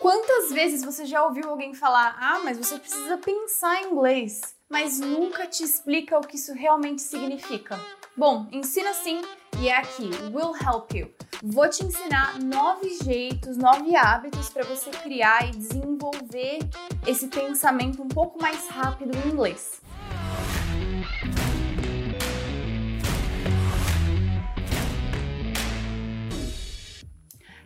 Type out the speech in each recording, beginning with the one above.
Quantas vezes você já ouviu alguém falar: "Ah, mas você precisa pensar em inglês", mas nunca te explica o que isso realmente significa? Bom, ensina sim e é aqui, Will Help You. Vou te ensinar nove jeitos, nove hábitos para você criar e desenvolver esse pensamento um pouco mais rápido em inglês.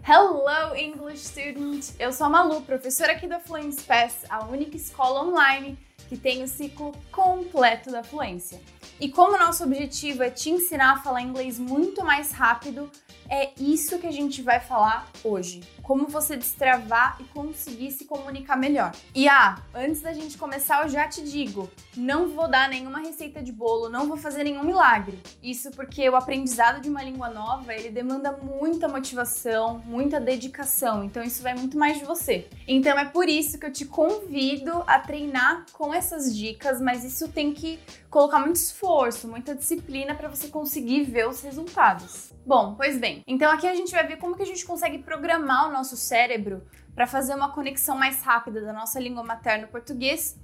Hello English student! Eu sou a Malu, professora aqui da Fluency Pass, a única escola online que tem o ciclo completo da fluência. E como nosso objetivo é te ensinar a falar inglês muito mais rápido, é isso que a gente vai falar hoje. Como você destravar e conseguir se comunicar melhor. E ah, antes da gente começar, eu já te digo: não vou dar nenhuma receita de bolo, não vou fazer nenhum milagre. Isso porque o aprendizado de uma língua nova ele demanda muita motivação, muita dedicação. Então isso vai muito mais de você. Então é por isso que eu te convido a treinar com essas dicas, mas isso tem que colocar muito esforço, muita disciplina para você conseguir ver os resultados. Bom, pois bem, então aqui a gente vai ver como que a gente consegue programar o nosso cérebro para fazer uma conexão mais rápida da nossa língua materna, português,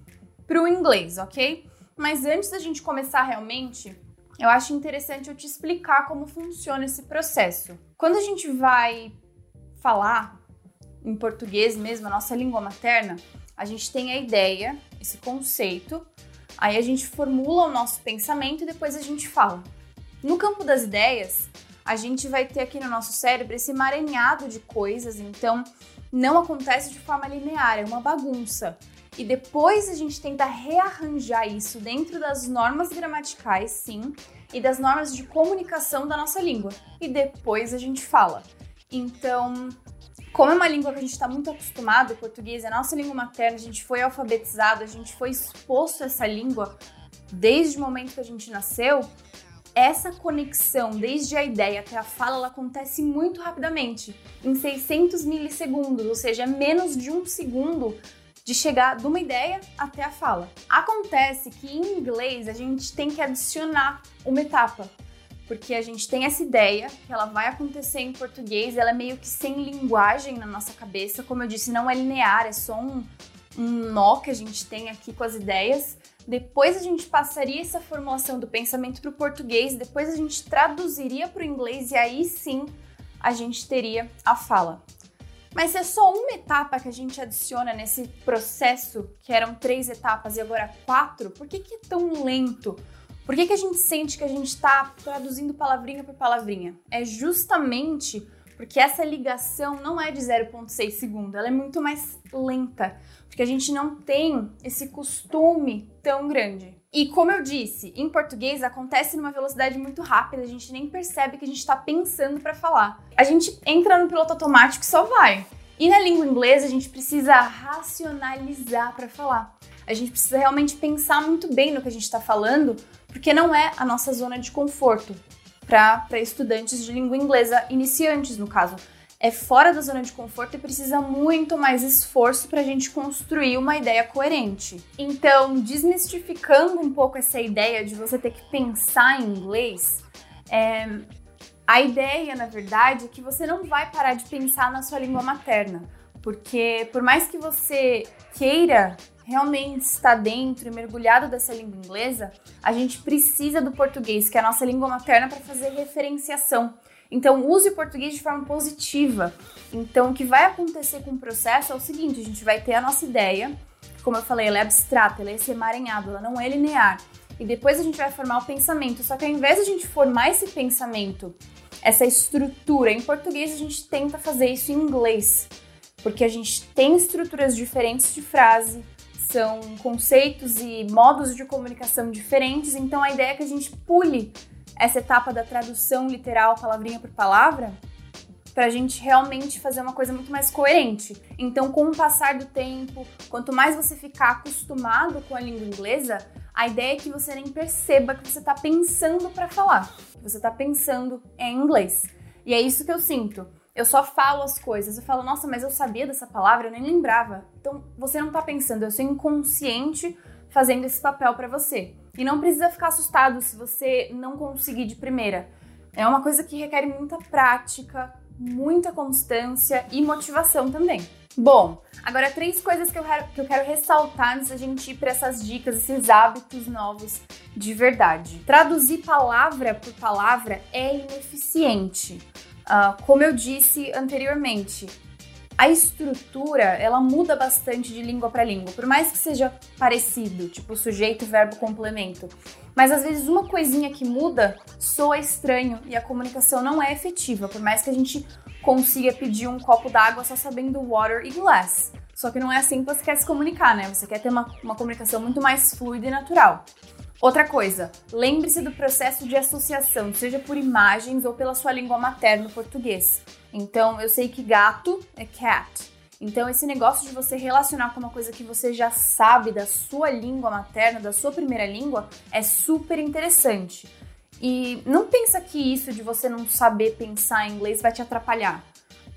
para o inglês, ok? Mas antes da gente começar realmente, eu acho interessante eu te explicar como funciona esse processo. Quando a gente vai falar em português mesmo, a nossa língua materna, a gente tem a ideia, esse conceito, Aí a gente formula o nosso pensamento e depois a gente fala. No campo das ideias, a gente vai ter aqui no nosso cérebro esse emaranhado de coisas, então não acontece de forma linear, é uma bagunça. E depois a gente tenta rearranjar isso dentro das normas gramaticais, sim, e das normas de comunicação da nossa língua. E depois a gente fala. Então, como é uma língua que a gente está muito acostumado, o português é a nossa língua materna, a gente foi alfabetizado, a gente foi exposto a essa língua desde o momento que a gente nasceu, essa conexão, desde a ideia até a fala, ela acontece muito rapidamente, em 600 milissegundos, ou seja, é menos de um segundo de chegar de uma ideia até a fala. Acontece que em inglês a gente tem que adicionar uma etapa, porque a gente tem essa ideia que ela vai acontecer em português, ela é meio que sem linguagem na nossa cabeça, como eu disse, não é linear, é só um, um nó que a gente tem aqui com as ideias. Depois a gente passaria essa formulação do pensamento para o português, depois a gente traduziria para o inglês e aí sim a gente teria a fala. Mas é só uma etapa que a gente adiciona nesse processo, que eram três etapas e agora quatro, por que, que é tão lento? Por que, que a gente sente que a gente está traduzindo palavrinha por palavrinha? É justamente porque essa ligação não é de 0,6 segundo, ela é muito mais lenta, porque a gente não tem esse costume tão grande. E como eu disse, em português acontece numa velocidade muito rápida, a gente nem percebe que a gente está pensando para falar. A gente entra no piloto automático e só vai. E na língua inglesa a gente precisa racionalizar para falar. A gente precisa realmente pensar muito bem no que a gente está falando porque não é a nossa zona de conforto para estudantes de língua inglesa iniciantes, no caso. É fora da zona de conforto e precisa muito mais esforço para a gente construir uma ideia coerente. Então, desmistificando um pouco essa ideia de você ter que pensar em inglês, é, a ideia, na verdade, é que você não vai parar de pensar na sua língua materna, porque por mais que você queira realmente está dentro e mergulhado dessa língua inglesa, a gente precisa do português, que é a nossa língua materna, para fazer referenciação. Então, use o português de forma positiva. Então, o que vai acontecer com o processo é o seguinte: a gente vai ter a nossa ideia, como eu falei, ela é abstrata, ela é esse emaranhado, ela não é linear. E depois a gente vai formar o pensamento. Só que ao invés de a gente formar esse pensamento, essa estrutura em português, a gente tenta fazer isso em inglês. Porque a gente tem estruturas diferentes de frase, são conceitos e modos de comunicação diferentes, então a ideia é que a gente pule essa etapa da tradução literal, palavrinha por palavra, para a gente realmente fazer uma coisa muito mais coerente. Então, com o passar do tempo, quanto mais você ficar acostumado com a língua inglesa, a ideia é que você nem perceba que você está pensando para falar, que você está pensando em inglês. E é isso que eu sinto. Eu só falo as coisas. Eu falo, nossa, mas eu sabia dessa palavra, eu nem lembrava. Então, você não tá pensando, eu sou inconsciente fazendo esse papel para você. E não precisa ficar assustado se você não conseguir de primeira. É uma coisa que requer muita prática, muita constância e motivação também. Bom, agora três coisas que eu quero, que eu quero ressaltar antes da gente ir para essas dicas, esses hábitos novos de verdade. Traduzir palavra por palavra é ineficiente. Uh, como eu disse anteriormente, a estrutura ela muda bastante de língua para língua, por mais que seja parecido, tipo sujeito, verbo, complemento. Mas às vezes uma coisinha que muda soa estranho e a comunicação não é efetiva, por mais que a gente consiga pedir um copo d'água só sabendo water e glass. Só que não é assim que você quer se comunicar, né? Você quer ter uma, uma comunicação muito mais fluida e natural. Outra coisa, lembre-se do processo de associação, seja por imagens ou pela sua língua materna, português. Então, eu sei que gato é cat. Então, esse negócio de você relacionar com uma coisa que você já sabe da sua língua materna, da sua primeira língua, é super interessante. E não pensa que isso de você não saber pensar em inglês vai te atrapalhar.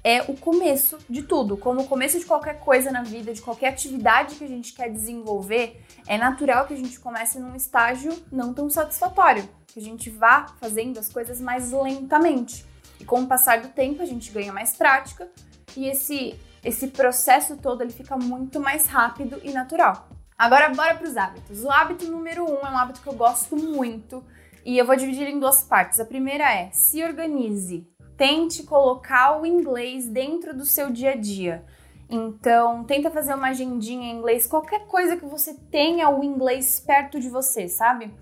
É o começo de tudo. Como o começo de qualquer coisa na vida, de qualquer atividade que a gente quer desenvolver, é natural que a gente comece num estágio não tão satisfatório, que a gente vá fazendo as coisas mais lentamente. E com o passar do tempo, a gente ganha mais prática e esse esse processo todo ele fica muito mais rápido e natural. Agora bora para os hábitos. O hábito número um é um hábito que eu gosto muito e eu vou dividir em duas partes. A primeira é se organize. Tente colocar o inglês dentro do seu dia a dia. Então, tenta fazer uma agendinha em inglês, qualquer coisa que você tenha o inglês perto de você, sabe?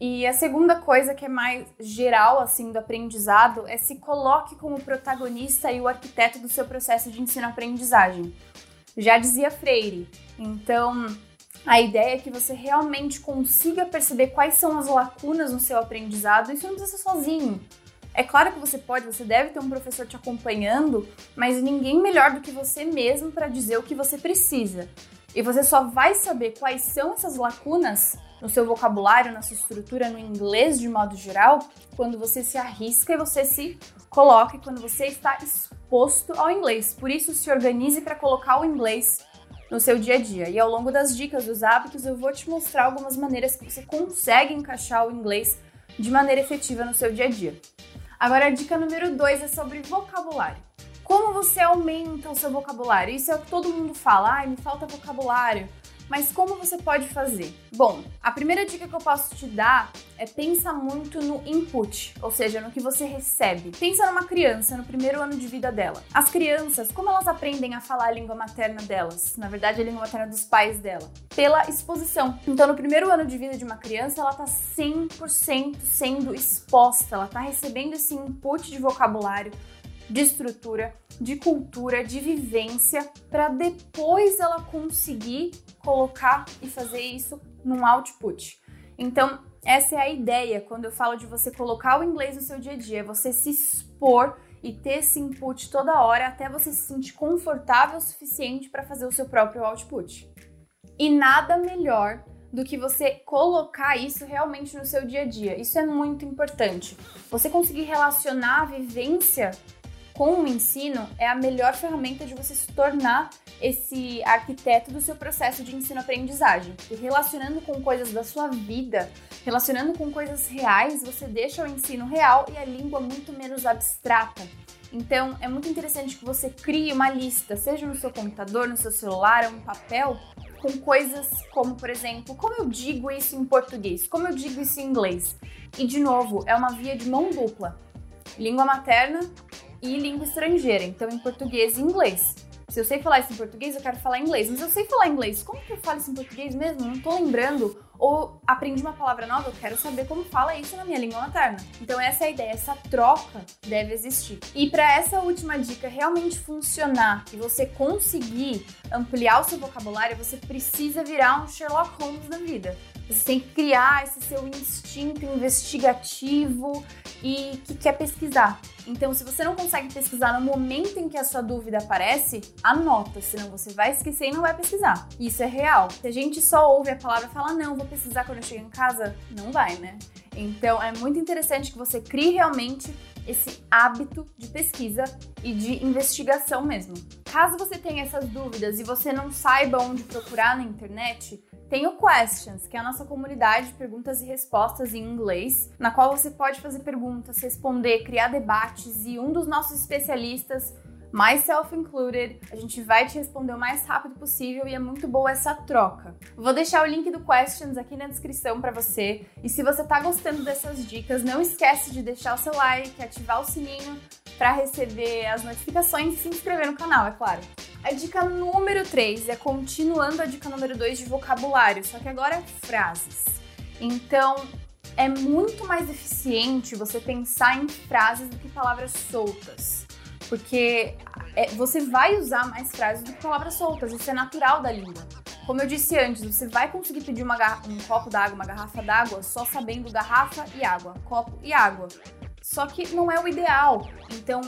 E a segunda coisa que é mais geral assim do aprendizado é se coloque como protagonista e o arquiteto do seu processo de ensino-aprendizagem. Já dizia Freire. Então, a ideia é que você realmente consiga perceber quais são as lacunas no seu aprendizado. Isso não precisa ser sozinho. É claro que você pode, você deve ter um professor te acompanhando, mas ninguém melhor do que você mesmo para dizer o que você precisa. E você só vai saber quais são essas lacunas no seu vocabulário, na sua estrutura, no inglês de modo geral, quando você se arrisca e você se coloca, quando você está exposto ao inglês. Por isso, se organize para colocar o inglês no seu dia a dia. E ao longo das dicas dos hábitos, eu vou te mostrar algumas maneiras que você consegue encaixar o inglês de maneira efetiva no seu dia a dia. Agora, a dica número 2 é sobre vocabulário. Como você aumenta o seu vocabulário? Isso é o que todo mundo fala, ai, me falta vocabulário. Mas como você pode fazer? Bom, a primeira dica que eu posso te dar é pensa muito no input, ou seja, no que você recebe. Pensa numa criança no primeiro ano de vida dela. As crianças, como elas aprendem a falar a língua materna delas? Na verdade, a língua materna dos pais dela. Pela exposição. Então, no primeiro ano de vida de uma criança, ela tá 100% sendo exposta, ela tá recebendo esse input de vocabulário de estrutura, de cultura, de vivência, para depois ela conseguir colocar e fazer isso num output. Então, essa é a ideia quando eu falo de você colocar o inglês no seu dia a dia, é você se expor e ter esse input toda hora até você se sentir confortável o suficiente para fazer o seu próprio output. E nada melhor do que você colocar isso realmente no seu dia a dia. Isso é muito importante. Você conseguir relacionar a vivência com o ensino é a melhor ferramenta de você se tornar esse arquiteto do seu processo de ensino-aprendizagem. E relacionando com coisas da sua vida, relacionando com coisas reais, você deixa o ensino real e a língua muito menos abstrata. Então, é muito interessante que você crie uma lista, seja no seu computador, no seu celular, ou em papel, com coisas como, por exemplo, como eu digo isso em português, como eu digo isso em inglês. E, de novo, é uma via de mão dupla. Língua materna e língua estrangeira, então em português e inglês. Se eu sei falar isso em português, eu quero falar inglês. Mas eu sei falar inglês. Como que eu falo isso em português mesmo? Não tô lembrando. Ou aprendi uma palavra nova, eu quero saber como fala isso na minha língua materna. Então essa é a ideia, essa troca deve existir. E para essa última dica realmente funcionar e você conseguir ampliar o seu vocabulário, você precisa virar um Sherlock Holmes na vida. Você tem que criar esse seu instinto investigativo e que quer pesquisar. Então, se você não consegue pesquisar no momento em que a sua dúvida aparece, anota, senão você vai esquecer e não vai pesquisar. Isso é real. Se a gente só ouve a palavra e fala, não, vou pesquisar quando eu chegar em casa, não vai, né? Então, é muito interessante que você crie realmente esse hábito de pesquisa e de investigação mesmo. Caso você tenha essas dúvidas e você não saiba onde procurar na internet, tem o Questions, que é a nossa comunidade de perguntas e respostas em inglês, na qual você pode fazer perguntas, responder, criar debates e um dos nossos especialistas myself included. A gente vai te responder o mais rápido possível e é muito boa essa troca. Vou deixar o link do questions aqui na descrição para você. E se você tá gostando dessas dicas, não esquece de deixar o seu like, ativar o sininho para receber as notificações e se inscrever no canal, é claro. A dica número 3 é continuando a dica número 2 de vocabulário, só que agora é frases. Então, é muito mais eficiente você pensar em frases do que palavras soltas porque é, você vai usar mais frases do que palavras soltas, isso é natural da língua. Como eu disse antes, você vai conseguir pedir uma, um copo d'água, uma garrafa d'água, só sabendo garrafa e água, copo e água. Só que não é o ideal. Então,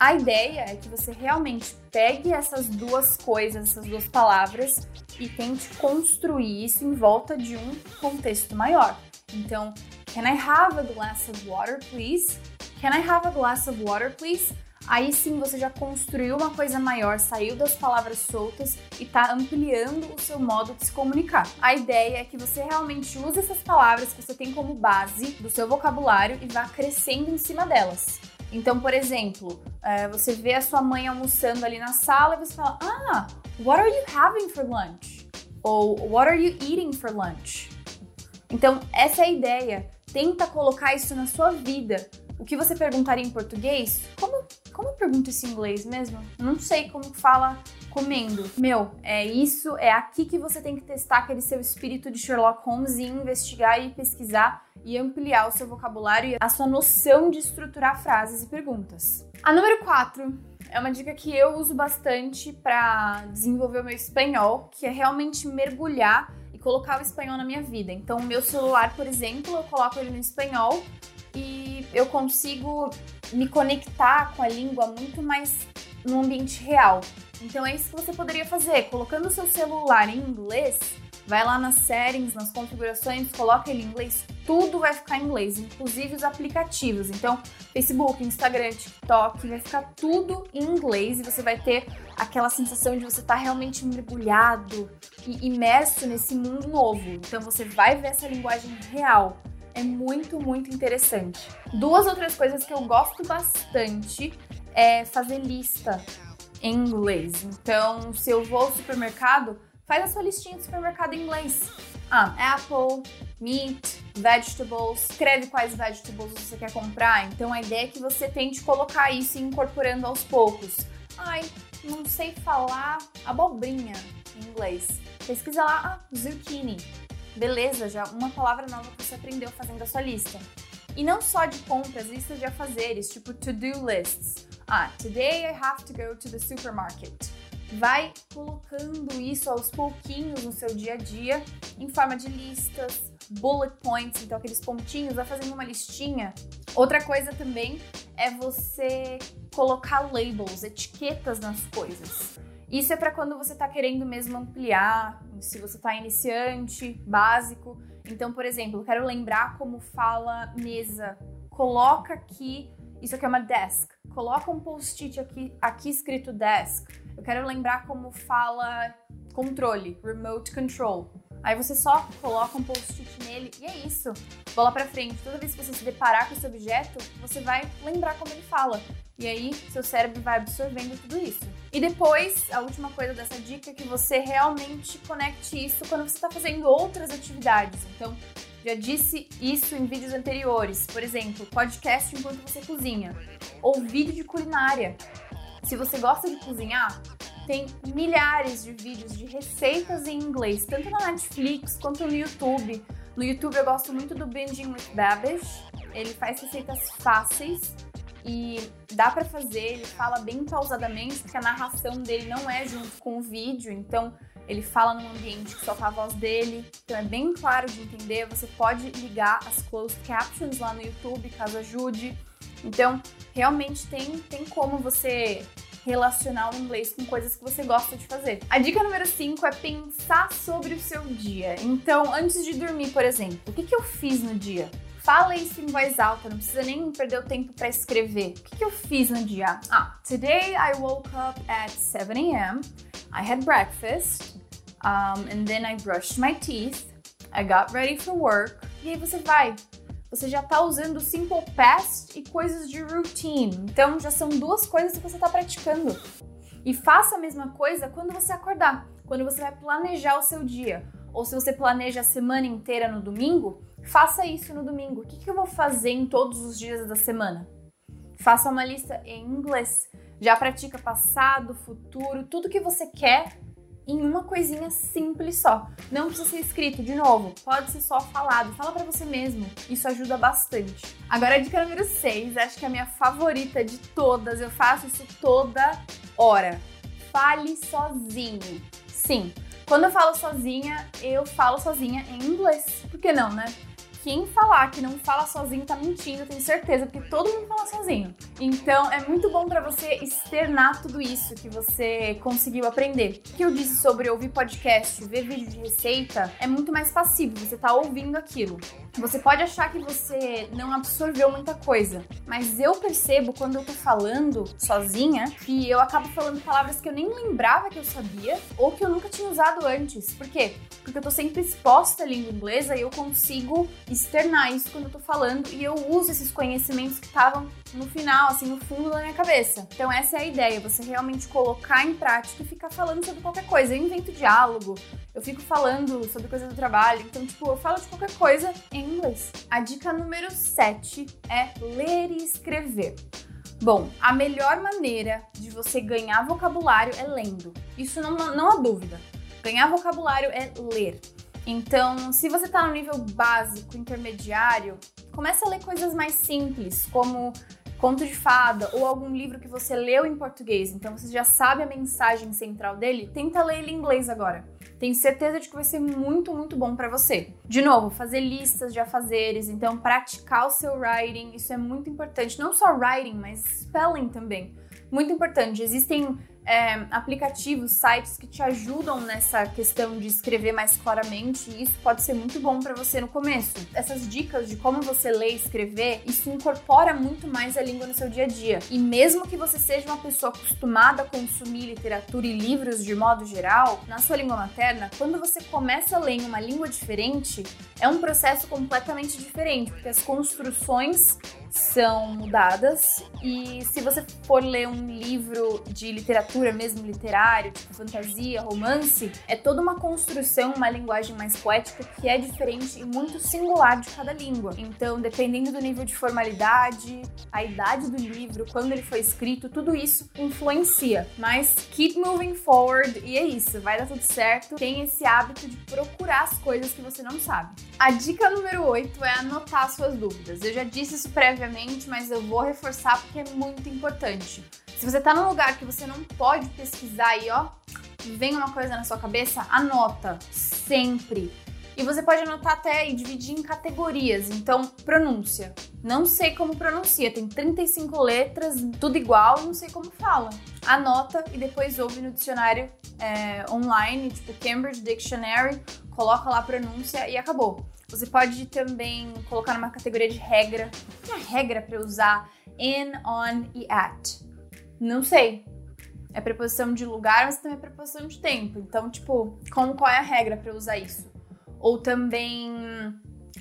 a ideia é que você realmente pegue essas duas coisas, essas duas palavras, e tente construir isso em volta de um contexto maior. Então, can I have a glass of water, please? Can I have a glass of water, please? Aí sim você já construiu uma coisa maior, saiu das palavras soltas e está ampliando o seu modo de se comunicar. A ideia é que você realmente use essas palavras que você tem como base do seu vocabulário e vá crescendo em cima delas. Então, por exemplo, é, você vê a sua mãe almoçando ali na sala e você fala: Ah, what are you having for lunch? Ou what are you eating for lunch? Então, essa é a ideia. Tenta colocar isso na sua vida. O que você perguntaria em português? Como como eu pergunto isso em inglês mesmo? Não sei como fala comendo. Meu, é isso, é aqui que você tem que testar aquele seu espírito de Sherlock Holmes e investigar e pesquisar e ampliar o seu vocabulário e a sua noção de estruturar frases e perguntas. A número 4 é uma dica que eu uso bastante para desenvolver o meu espanhol, que é realmente mergulhar e colocar o espanhol na minha vida. Então, o meu celular, por exemplo, eu coloco ele no espanhol e eu consigo me conectar com a língua muito mais no ambiente real. Então é isso que você poderia fazer, colocando seu celular em inglês, vai lá nas settings, nas configurações, coloca ele em inglês, tudo vai ficar em inglês, inclusive os aplicativos. Então, Facebook, Instagram, TikTok, vai ficar tudo em inglês e você vai ter aquela sensação de você estar tá realmente mergulhado e imerso nesse mundo novo. Então, você vai ver essa linguagem real é muito, muito interessante. Duas outras coisas que eu gosto bastante é fazer lista em inglês. Então, se eu vou ao supermercado, faz a sua listinha de supermercado em inglês. Ah, apple, meat, vegetables, escreve quais vegetables você quer comprar. Então a ideia é que você tente colocar isso incorporando aos poucos. Ai, não sei falar abobrinha em inglês. Pesquisa lá, ah, zucchini. Beleza, já uma palavra nova que você aprendeu fazendo a sua lista. E não só de compras, listas de afazeres, tipo to-do lists. Ah, today I have to go to the supermarket. Vai colocando isso aos pouquinhos no seu dia a dia, em forma de listas, bullet points, então aqueles pontinhos, vai fazendo uma listinha. Outra coisa também é você colocar labels, etiquetas nas coisas. Isso é para quando você está querendo mesmo ampliar, se você está iniciante, básico. Então, por exemplo, eu quero lembrar como fala mesa. Coloca aqui, isso aqui é uma desk. Coloca um post-it aqui, aqui escrito desk. Eu quero lembrar como fala controle, remote control. Aí você só coloca um post-it nele e é isso. Bola para frente. Toda vez que você se deparar com esse objeto, você vai lembrar como ele fala. E aí, seu cérebro vai absorvendo tudo isso. E depois, a última coisa dessa dica é que você realmente conecte isso quando você está fazendo outras atividades. Então, já disse isso em vídeos anteriores. Por exemplo, podcast enquanto você cozinha. Ou vídeo de culinária. Se você gosta de cozinhar, tem milhares de vídeos de receitas em inglês, tanto na Netflix quanto no YouTube. No YouTube eu gosto muito do Binging with Babish. Ele faz receitas fáceis e dá para fazer, ele fala bem pausadamente, porque a narração dele não é junto com o vídeo, então ele fala num ambiente que só tá a voz dele, então é bem claro de entender. Você pode ligar as closed captions lá no YouTube, caso ajude. Então, realmente tem, tem como você relacionar o inglês com coisas que você gosta de fazer. A dica número 5 é pensar sobre o seu dia. Então, antes de dormir, por exemplo, o que, que eu fiz no dia? Fala isso em voz alta, não precisa nem perder o tempo para escrever. O que, que eu fiz no dia? Ah, today I woke up at 7 a.m. I had breakfast, um, and then I brushed my teeth. I got ready for work. E aí você vai você já está usando simple past e coisas de routine. Então já são duas coisas que você está praticando. E faça a mesma coisa quando você acordar, quando você vai planejar o seu dia. Ou se você planeja a semana inteira no domingo, faça isso no domingo. O que, que eu vou fazer em todos os dias da semana? Faça uma lista em inglês. Já pratica passado, futuro, tudo que você quer em uma coisinha simples só. Não precisa ser escrito, de novo, pode ser só falado. Fala para você mesmo. Isso ajuda bastante. Agora a dica número 6, acho que é a minha favorita de todas. Eu faço isso toda hora. Fale sozinho. Sim, quando eu falo sozinha, eu falo sozinha em inglês. Por que não, né? Quem falar que não fala sozinho tá mentindo, eu tenho certeza, porque todo mundo fala sozinho. Então é muito bom para você externar tudo isso que você conseguiu aprender. O que eu disse sobre ouvir podcast, ver vídeo de receita, é muito mais passivo, você tá ouvindo aquilo. Você pode achar que você não absorveu muita coisa, mas eu percebo quando eu tô falando sozinha que eu acabo falando palavras que eu nem lembrava que eu sabia ou que eu nunca tinha usado antes. Por quê? Porque eu tô sempre exposta à língua inglesa e eu consigo externar isso quando eu tô falando e eu uso esses conhecimentos que estavam no final, assim, no fundo da minha cabeça. Então essa é a ideia, você realmente colocar em prática e ficar falando sobre qualquer coisa. Eu invento diálogo, eu fico falando sobre coisa do trabalho, então tipo, eu falo de qualquer coisa em inglês. A dica número 7 é ler e escrever. Bom, a melhor maneira de você ganhar vocabulário é lendo. Isso não, não há dúvida. Ganhar vocabulário é ler. Então, se você está no nível básico, intermediário, comece a ler coisas mais simples, como conto de fada ou algum livro que você leu em português, então você já sabe a mensagem central dele, tenta ler ele em inglês agora. Tenho certeza de que vai ser muito, muito bom para você. De novo, fazer listas de afazeres, então praticar o seu writing, isso é muito importante. Não só writing, mas spelling também. Muito importante. Existem é, aplicativos, sites que te ajudam nessa questão de escrever mais claramente e isso pode ser muito bom para você no começo. Essas dicas de como você lê e escrever, isso incorpora muito mais a língua no seu dia a dia. E mesmo que você seja uma pessoa acostumada a consumir literatura e livros de modo geral, na sua língua materna, quando você começa a ler em uma língua diferente, é um processo completamente diferente, porque as construções são mudadas e se você for ler um livro de literatura mesmo literário, tipo fantasia, romance, é toda uma construção, uma linguagem mais poética que é diferente e muito singular de cada língua. Então, dependendo do nível de formalidade, a idade do livro, quando ele foi escrito, tudo isso influencia. Mas keep moving forward e é isso, vai dar tudo certo. Tem esse hábito de procurar as coisas que você não sabe. A dica número 8 é anotar suas dúvidas. Eu já disse isso previamente mas eu vou reforçar porque é muito importante. Se você tá num lugar que você não pode pesquisar e ó, vem uma coisa na sua cabeça, anota sempre. E você pode anotar até e dividir em categorias. Então, pronúncia. Não sei como pronuncia, tem 35 letras, tudo igual, não sei como fala. Anota e depois ouve no dicionário é, online, tipo Cambridge Dictionary, coloca lá a pronúncia e acabou. Você pode também colocar numa categoria de regra. Que é regra para usar in, on e at? Não sei. É preposição de lugar, mas também é preposição de tempo. Então, tipo, como qual é a regra para usar isso? Ou também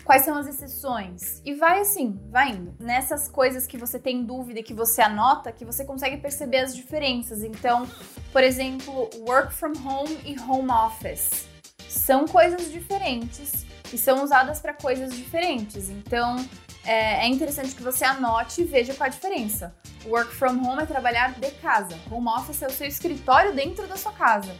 quais são as exceções? E vai assim, vai indo. Nessas coisas que você tem dúvida que você anota, que você consegue perceber as diferenças. Então, por exemplo, work from home e home office são coisas diferentes e são usadas para coisas diferentes. Então, é, é, interessante que você anote e veja qual a diferença. Work from home é trabalhar de casa. Home office é o seu escritório dentro da sua casa.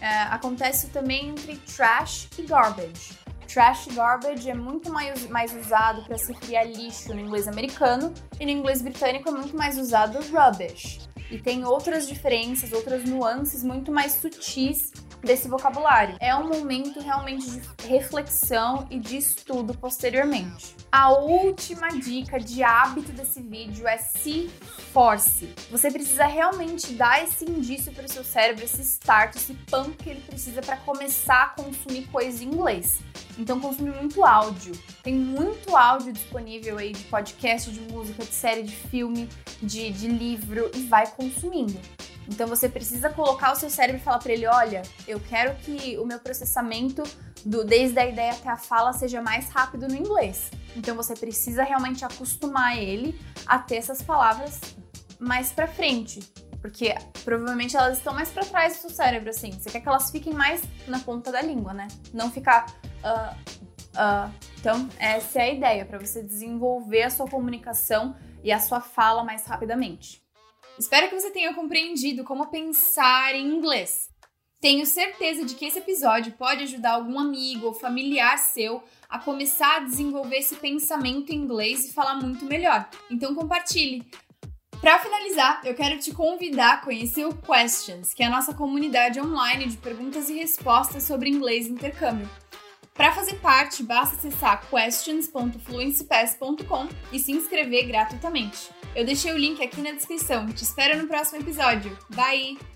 É, acontece também entre trash e garbage. Trash e garbage é muito mais, mais usado para se criar lixo no inglês americano e no inglês britânico é muito mais usado rubbish. E tem outras diferenças, outras nuances muito mais sutis desse vocabulário. É um momento realmente de reflexão e de estudo posteriormente. A última dica de hábito desse vídeo é se force. Você precisa realmente dar esse indício para o seu cérebro, esse start, esse pump que ele precisa para começar a consumir coisa em inglês. Então consumir muito áudio. Tem muito áudio disponível aí de podcast, de música, de série, de filme, de, de livro e vai consumindo. Então você precisa colocar o seu cérebro e falar para ele: olha, eu quero que o meu processamento do, desde a ideia até a fala seja mais rápido no inglês. Então você precisa realmente acostumar ele a ter essas palavras mais para frente, porque provavelmente elas estão mais para trás do seu cérebro, assim. Você quer que elas fiquem mais na ponta da língua, né? Não ficar. Uh, uh. Então, essa é a ideia, para você desenvolver a sua comunicação e a sua fala mais rapidamente. Espero que você tenha compreendido como pensar em inglês. Tenho certeza de que esse episódio pode ajudar algum amigo ou familiar seu a começar a desenvolver esse pensamento em inglês e falar muito melhor. Então compartilhe. Para finalizar, eu quero te convidar a conhecer o Questions, que é a nossa comunidade online de perguntas e respostas sobre inglês e intercâmbio. Para fazer parte, basta acessar questions.fluencypass.com e se inscrever gratuitamente. Eu deixei o link aqui na descrição. Te espero no próximo episódio. Bye!